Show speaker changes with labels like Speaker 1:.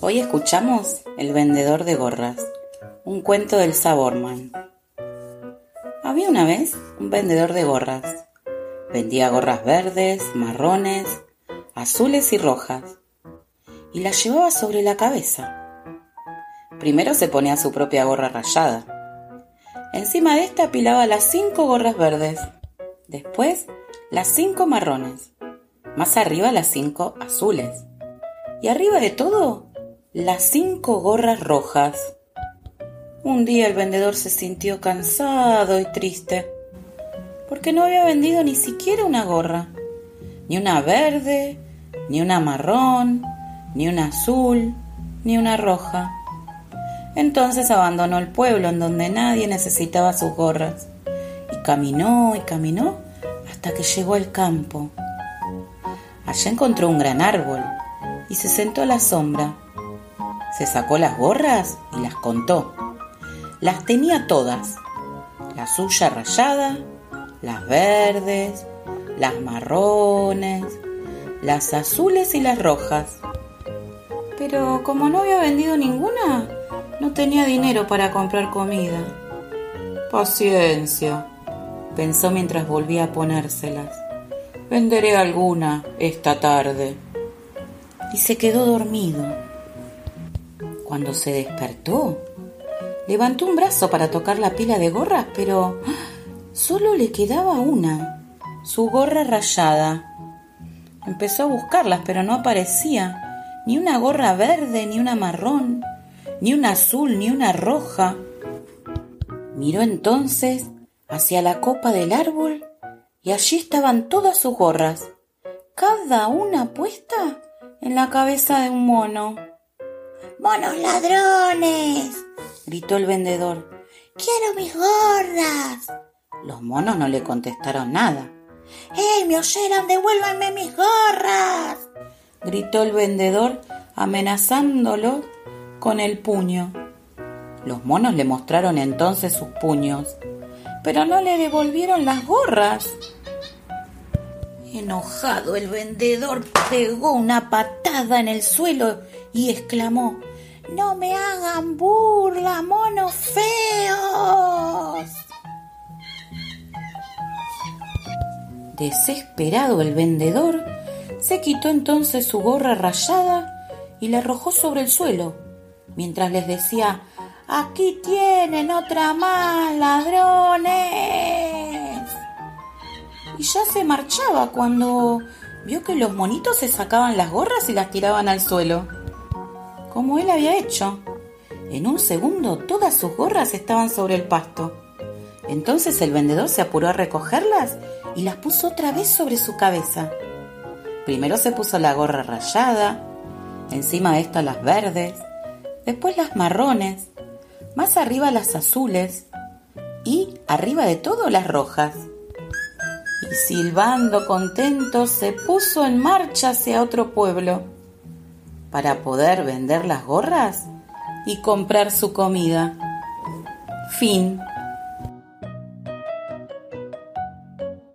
Speaker 1: Hoy escuchamos El vendedor de gorras, un cuento del Saborman. Había una vez un vendedor de gorras. Vendía gorras verdes, marrones, azules y rojas, y las llevaba sobre la cabeza. Primero se ponía su propia gorra rayada. Encima de esta apilaba las cinco gorras verdes, después las cinco marrones, más arriba las cinco azules, y arriba de todo las cinco gorras rojas. Un día el vendedor se sintió cansado y triste, porque no había vendido ni siquiera una gorra, ni una verde, ni una marrón, ni una azul, ni una roja. Entonces abandonó el pueblo en donde nadie necesitaba sus gorras, y caminó y caminó hasta que llegó al campo. Allá encontró un gran árbol y se sentó a la sombra se sacó las gorras y las contó. Las tenía todas. La suya rayada, las verdes, las marrones, las azules y las rojas. Pero como no había vendido ninguna, no tenía dinero para comprar comida. Paciencia, pensó mientras volvía a ponérselas. Venderé alguna esta tarde. Y se quedó dormido. Cuando se despertó, levantó un brazo para tocar la pila de gorras, pero solo le quedaba una, su gorra rayada. Empezó a buscarlas, pero no aparecía ni una gorra verde, ni una marrón, ni una azul, ni una roja. Miró entonces hacia la copa del árbol y allí estaban todas sus gorras, cada una puesta en la cabeza de un mono.
Speaker 2: ¡Monos ladrones!
Speaker 1: gritó el vendedor.
Speaker 2: ¡Quiero mis gorras!
Speaker 1: Los monos no le contestaron nada.
Speaker 2: ¡Eh, me oyeron! ¡Devuélvanme mis gorras!
Speaker 1: gritó el vendedor amenazándolo con el puño. Los monos le mostraron entonces sus puños, pero no le devolvieron las gorras. Enojado, el vendedor pegó una patada en el suelo y exclamó no me hagan burla, monos feos. Desesperado el vendedor se quitó entonces su gorra rayada y la arrojó sobre el suelo, mientras les decía Aquí tienen otra más, ladrones. Y ya se marchaba cuando vio que los monitos se sacaban las gorras y las tiraban al suelo como él había hecho. En un segundo todas sus gorras estaban sobre el pasto. Entonces el vendedor se apuró a recogerlas y las puso otra vez sobre su cabeza. Primero se puso la gorra rayada, encima de esta las verdes, después las marrones, más arriba las azules y arriba de todo las rojas. Y silbando contento se puso en marcha hacia otro pueblo para poder vender las gorras y comprar su comida. Fin.